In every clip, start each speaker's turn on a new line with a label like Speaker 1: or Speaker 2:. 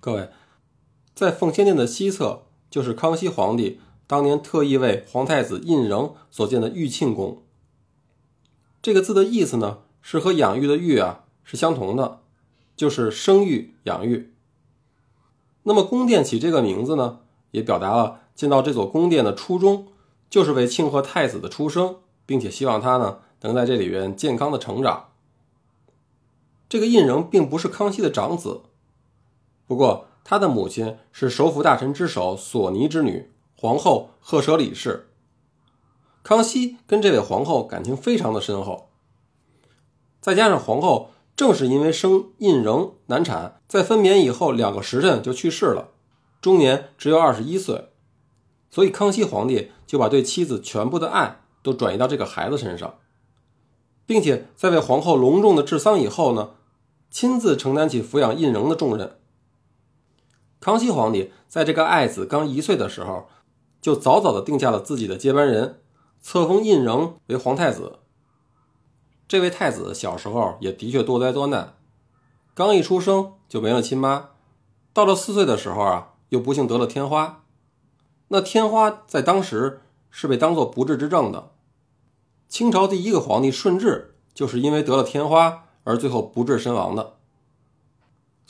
Speaker 1: 各位，在奉先殿的西侧，就是康熙皇帝当年特意为皇太子胤禛所建的玉庆宫。这个字的意思呢，是和养育的育啊是相同的，就是生育、养育。那么宫殿起这个名字呢，也表达了建造这座宫殿的初衷，就是为庆贺太子的出生，并且希望他呢能在这里边健康的成长。这个胤禛并不是康熙的长子，不过他的母亲是首辅大臣之首索尼之女皇后赫舍里氏。康熙跟这位皇后感情非常的深厚，再加上皇后。正是因为生胤禛难产，在分娩以后两个时辰就去世了，终年只有二十一岁，所以康熙皇帝就把对妻子全部的爱都转移到这个孩子身上，并且在为皇后隆重的治丧以后呢，亲自承担起抚养胤禛的重任。康熙皇帝在这个爱子刚一岁的时候，就早早的定下了自己的接班人，册封胤禛为皇太子。这位太子小时候也的确多灾多难，刚一出生就没了亲妈，到了四岁的时候啊，又不幸得了天花。那天花在当时是被当做不治之症的。清朝第一个皇帝顺治就是因为得了天花而最后不治身亡的。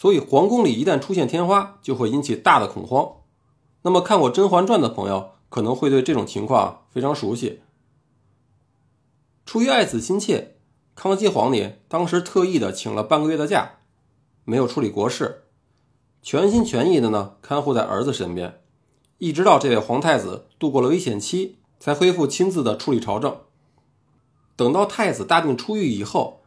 Speaker 1: 所以皇宫里一旦出现天花，就会引起大的恐慌。那么看过《甄嬛传》的朋友可能会对这种情况非常熟悉。出于爱子心切。康熙皇帝当时特意的请了半个月的假，没有处理国事，全心全意的呢看护在儿子身边，一直到这位皇太子度过了危险期，才恢复亲自的处理朝政。等到太子大病初愈以后，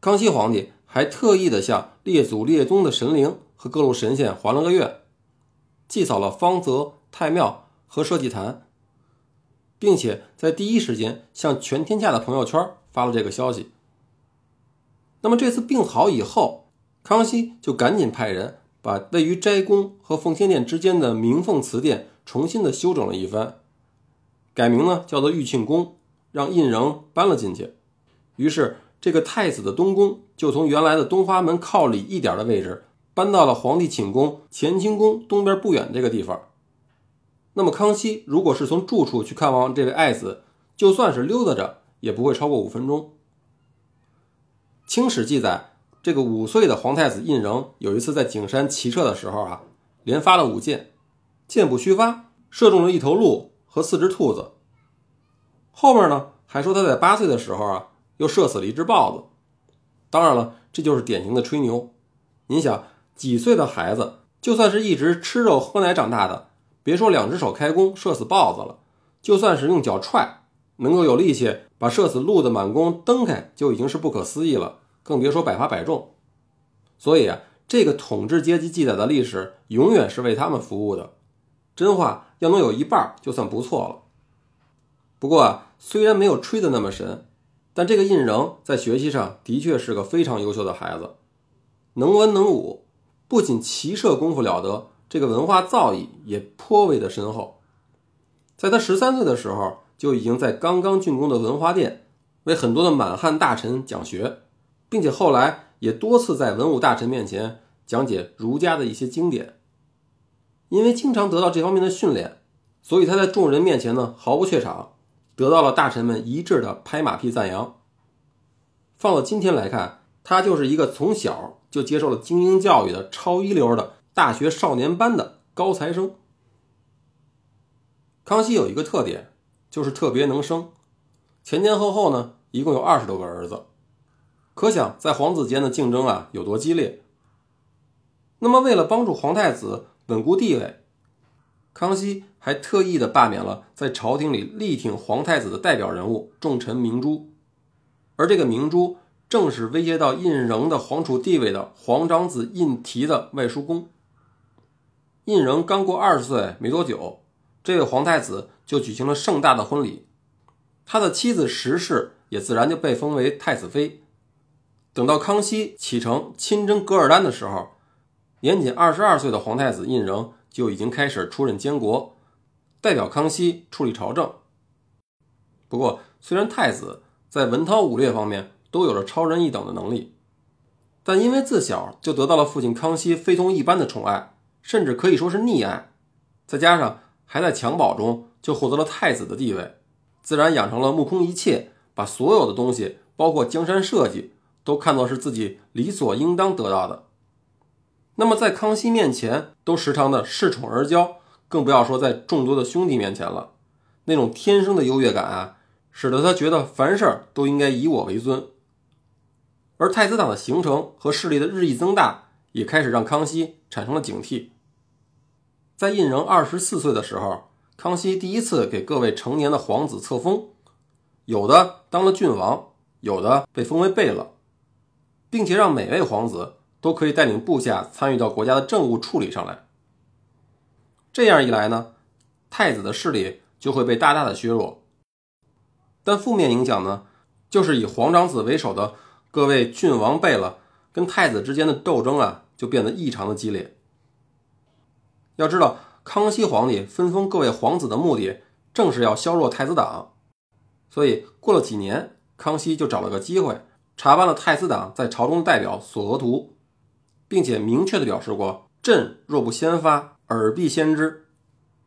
Speaker 1: 康熙皇帝还特意的向列祖列宗的神灵和各路神仙还了个愿，祭扫了方泽、太庙和社稷坛，并且在第一时间向全天下的朋友圈发了这个消息。那么这次病好以后，康熙就赶紧派人把位于斋宫和奉先殿之间的明凤祠殿重新的修整了一番，改名呢叫做玉庆宫，让胤禛搬了进去。于是这个太子的东宫就从原来的东华门靠里一点的位置，搬到了皇帝寝宫乾清宫东边不远这个地方。那么康熙如果是从住处去看望这位爱子，就算是溜达着，也不会超过五分钟。清史记载，这个五岁的皇太子胤禛有一次在景山骑射的时候啊，连发了五箭，箭不虚发，射中了一头鹿和四只兔子。后面呢，还说他在八岁的时候啊，又射死了一只豹子。当然了，这就是典型的吹牛。您想，几岁的孩子，就算是一直吃肉喝奶长大的，别说两只手开弓射死豹子了，就算是用脚踹，能够有力气。把射死鹿的满弓蹬开就已经是不可思议了，更别说百发百中。所以啊，这个统治阶级记载的历史永远是为他们服务的，真话要能有一半就算不错了。不过啊，虽然没有吹得那么神，但这个胤禛在学习上的确是个非常优秀的孩子，能文能武，不仅骑射功夫了得，这个文化造诣也颇为的深厚。在他十三岁的时候。就已经在刚刚竣工的文华殿为很多的满汉大臣讲学，并且后来也多次在文武大臣面前讲解儒家的一些经典。因为经常得到这方面的训练，所以他在众人面前呢毫不怯场，得到了大臣们一致的拍马屁赞扬。放到今天来看，他就是一个从小就接受了精英教育的超一流的大学少年班的高材生。康熙有一个特点。就是特别能生，前前后后呢，一共有二十多个儿子，可想在皇子间的竞争啊有多激烈。那么，为了帮助皇太子稳固地位，康熙还特意的罢免了在朝廷里力挺皇太子的代表人物重臣明珠，而这个明珠正是威胁到胤禛的皇储地位的皇长子胤禔的外叔公。胤禛刚过二十岁没多久。这位皇太子就举行了盛大的婚礼，他的妻子石氏也自然就被封为太子妃。等到康熙启程亲征噶尔丹的时候，年仅二十二岁的皇太子胤禛就已经开始出任监国，代表康熙处理朝政。不过，虽然太子在文韬武略方面都有着超人一等的能力，但因为自小就得到了父亲康熙非同一般的宠爱，甚至可以说是溺爱，再加上还在襁褓中就获得了太子的地位，自然养成了目空一切，把所有的东西，包括江山社稷，都看作是自己理所应当得到的。那么在康熙面前，都时常的恃宠而骄，更不要说在众多的兄弟面前了。那种天生的优越感啊，使得他觉得凡事都应该以我为尊。而太子党的形成和势力的日益增大，也开始让康熙产生了警惕。在胤禛二十四岁的时候，康熙第一次给各位成年的皇子册封，有的当了郡王，有的被封为贝勒，并且让每位皇子都可以带领部下参与到国家的政务处理上来。这样一来呢，太子的势力就会被大大的削弱。但负面影响呢，就是以皇长子为首的各位郡王贝勒跟太子之间的斗争啊，就变得异常的激烈。要知道，康熙皇帝分封各位皇子的目的，正是要削弱太子党。所以过了几年，康熙就找了个机会，查办了太子党在朝中的代表索额图，并且明确的表示过：“朕若不先发，尔必先知。”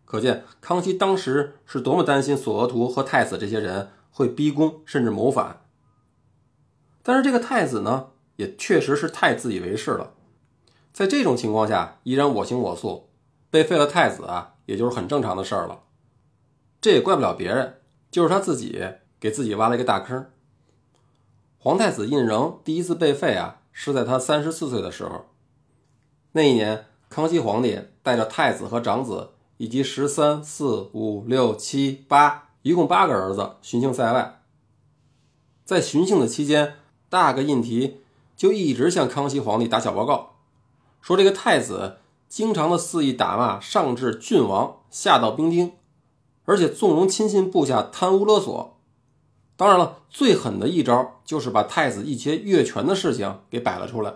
Speaker 1: 可见康熙当时是多么担心索额图和太子这些人会逼宫，甚至谋反。但是这个太子呢，也确实是太自以为是了。在这种情况下，依然我行我素。被废了太子啊，也就是很正常的事儿了。这也怪不了别人，就是他自己给自己挖了一个大坑。皇太子胤禛第一次被废啊，是在他三十四岁的时候。那一年，康熙皇帝带着太子和长子以及十三四五六七八一共八个儿子巡幸塞外。在巡幸的期间，大个胤禔就一直向康熙皇帝打小报告，说这个太子。经常的肆意打骂上至郡王，下到兵丁，而且纵容亲信部下贪污勒索。当然了，最狠的一招就是把太子一些越权的事情给摆了出来。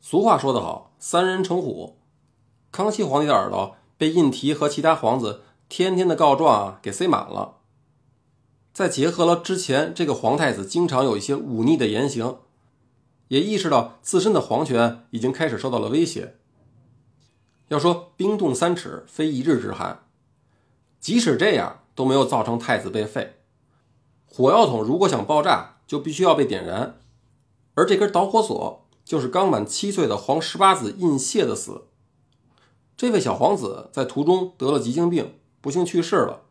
Speaker 1: 俗话说得好，三人成虎。康熙皇帝的耳朵被胤禔和其他皇子天天的告状啊给塞满了。再结合了之前这个皇太子经常有一些忤逆的言行，也意识到自身的皇权已经开始受到了威胁。要说冰冻三尺，非一日之寒。即使这样，都没有造成太子被废。火药桶如果想爆炸，就必须要被点燃，而这根导火索就是刚满七岁的皇十八子胤燮的死。这位小皇子在途中得了急性病，不幸去世了。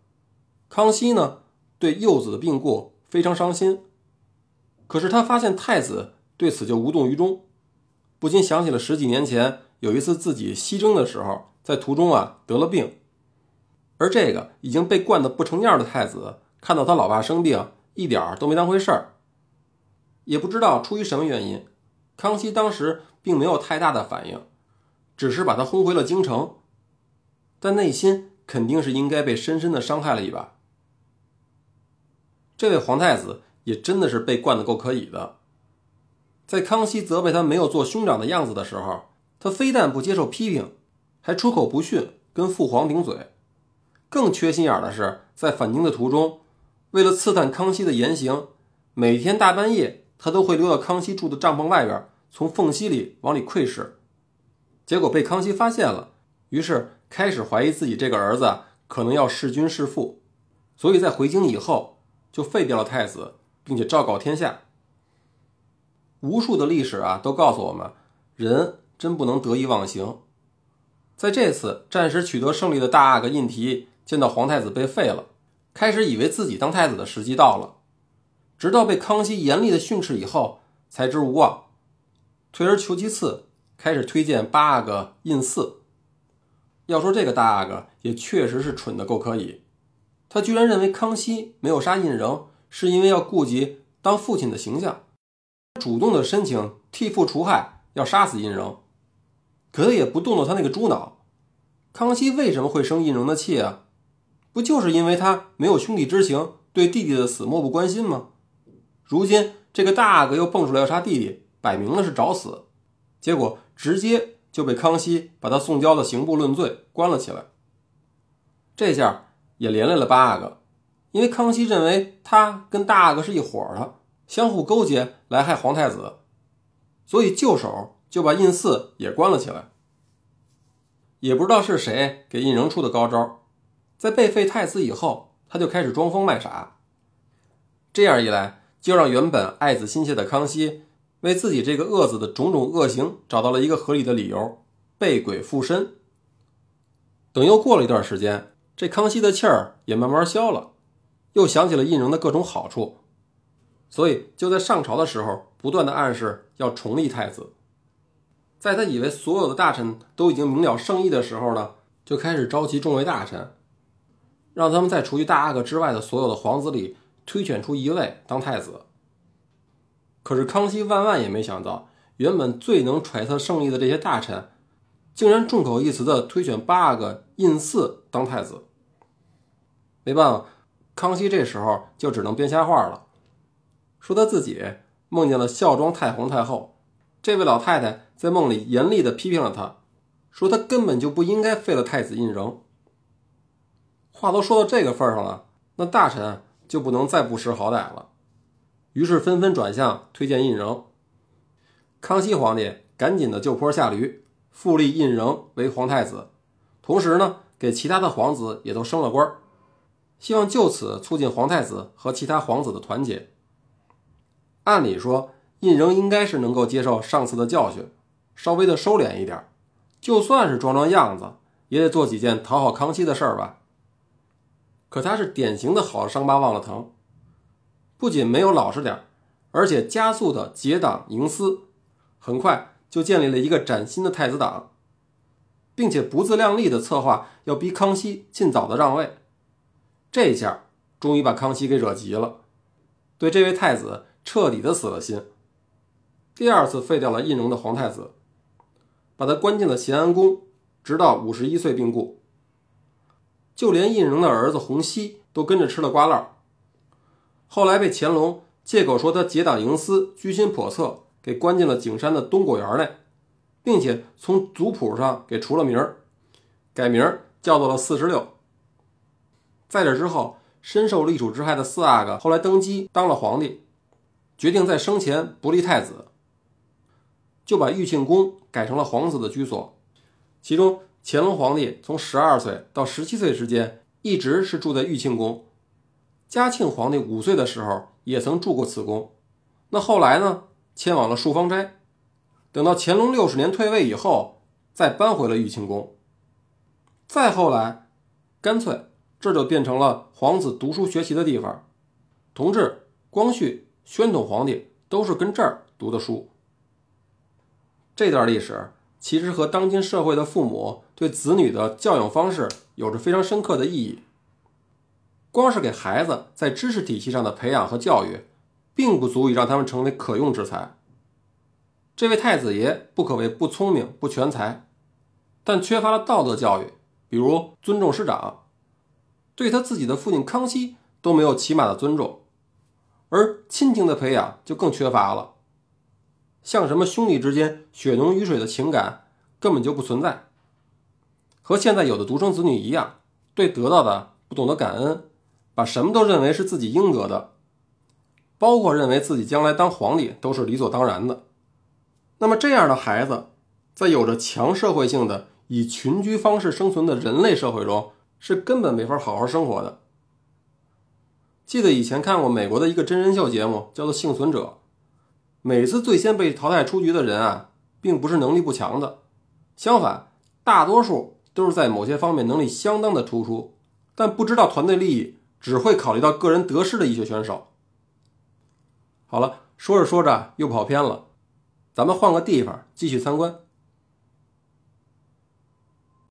Speaker 1: 康熙呢，对幼子的病故非常伤心。可是他发现太子对此就无动于衷，不禁想起了十几年前。有一次自己西征的时候，在途中啊得了病，而这个已经被惯得不成样的太子，看到他老爸生病，一点儿都没当回事儿。也不知道出于什么原因，康熙当时并没有太大的反应，只是把他轰回了京城，但内心肯定是应该被深深的伤害了一把。这位皇太子也真的是被惯得够可以的，在康熙责备他没有做兄长的样子的时候。他非但不接受批评，还出口不逊，跟父皇顶嘴。更缺心眼的是，在返京的途中，为了刺探康熙的言行，每天大半夜他都会溜到康熙住的帐篷外边，从缝隙里往里窥视。结果被康熙发现了，于是开始怀疑自己这个儿子可能要弑君弑父，所以在回京以后就废掉了太子，并且昭告天下。无数的历史啊，都告诉我们，人。真不能得意忘形。在这次暂时取得胜利的大阿哥胤禔见到皇太子被废了，开始以为自己当太子的时机到了，直到被康熙严厉的训斥以后，才知无望，退而求其次，开始推荐八阿哥胤祀。要说这个大阿哥也确实是蠢的够可以，他居然认为康熙没有杀胤禛，是因为要顾及当父亲的形象，主动的申请替父除害，要杀死胤禛。可他也不动动他那个猪脑，康熙为什么会生胤禛的气啊？不就是因为他没有兄弟之情，对弟弟的死漠不关心吗？如今这个大阿哥又蹦出来要杀弟弟，摆明了是找死，结果直接就被康熙把他送交了刑部论罪，关了起来。这下也连累了八阿哥，因为康熙认为他跟大阿哥是一伙的，相互勾结来害皇太子，所以就手。就把胤祀也关了起来。也不知道是谁给胤禛出的高招，在被废太子以后，他就开始装疯卖傻。这样一来，就让原本爱子心切的康熙，为自己这个恶子的种种恶行找到了一个合理的理由，被鬼附身。等又过了一段时间，这康熙的气儿也慢慢消了，又想起了胤禛的各种好处，所以就在上朝的时候，不断的暗示要重立太子。在他以为所有的大臣都已经明了圣意的时候呢，就开始召集众位大臣，让他们在除去大阿哥之外的所有的皇子里推选出一位当太子。可是康熙万万也没想到，原本最能揣测圣意的这些大臣，竟然众口一词的推选八阿哥胤祀当太子。没办法，康熙这时候就只能编瞎话了，说他自己梦见了孝庄太皇太后。这位老太太在梦里严厉地批评了他，说他根本就不应该废了太子胤禛。话都说到这个份上了，那大臣就不能再不识好歹了，于是纷纷转向推荐胤禛。康熙皇帝赶紧的就坡下驴，复立胤禛为皇太子，同时呢，给其他的皇子也都升了官，希望就此促进皇太子和其他皇子的团结。按理说。胤禛应该是能够接受上次的教训，稍微的收敛一点，就算是装装样子，也得做几件讨好康熙的事儿吧。可他是典型的好伤疤忘了疼，不仅没有老实点，而且加速的结党营私，很快就建立了一个崭新的太子党，并且不自量力的策划要逼康熙尽早的让位。这下终于把康熙给惹急了，对这位太子彻底的死了心。第二次废掉了胤禛的皇太子，把他关进了咸安宫，直到五十一岁病故。就连胤禛的儿子弘皙都跟着吃了瓜烂。后来被乾隆借口说他结党营私、居心叵测，给关进了景山的东果园内，并且从族谱上给除了名儿，改名叫做了四十六。在这之后，深受立储之害的四阿哥后来登基当了皇帝，决定在生前不立太子。就把玉庆宫改成了皇子的居所，其中乾隆皇帝从十二岁到十七岁之间一直是住在玉庆宫，嘉庆皇帝五岁的时候也曾住过此宫，那后来呢迁往了漱芳斋，等到乾隆六十年退位以后再搬回了玉庆宫，再后来干脆这就变成了皇子读书学习的地方，同治、光绪、宣统皇帝都是跟这儿读的书。这段历史其实和当今社会的父母对子女的教养方式有着非常深刻的意义。光是给孩子在知识体系上的培养和教育，并不足以让他们成为可用之才。这位太子爷不可谓不聪明不全才，但缺乏了道德教育，比如尊重师长，对他自己的父亲康熙都没有起码的尊重，而亲情的培养就更缺乏了。像什么兄弟之间血浓于水的情感根本就不存在，和现在有的独生子女一样，对得到的不懂得感恩，把什么都认为是自己应得的，包括认为自己将来当皇帝都是理所当然的。那么这样的孩子，在有着强社会性的以群居方式生存的人类社会中，是根本没法好好生活的。记得以前看过美国的一个真人秀节目，叫做《幸存者》。每次最先被淘汰出局的人啊，并不是能力不强的，相反，大多数都是在某些方面能力相当的突出，但不知道团队利益，只会考虑到个人得失的一些选手。好了，说着说着又跑偏了，咱们换个地方继续参观。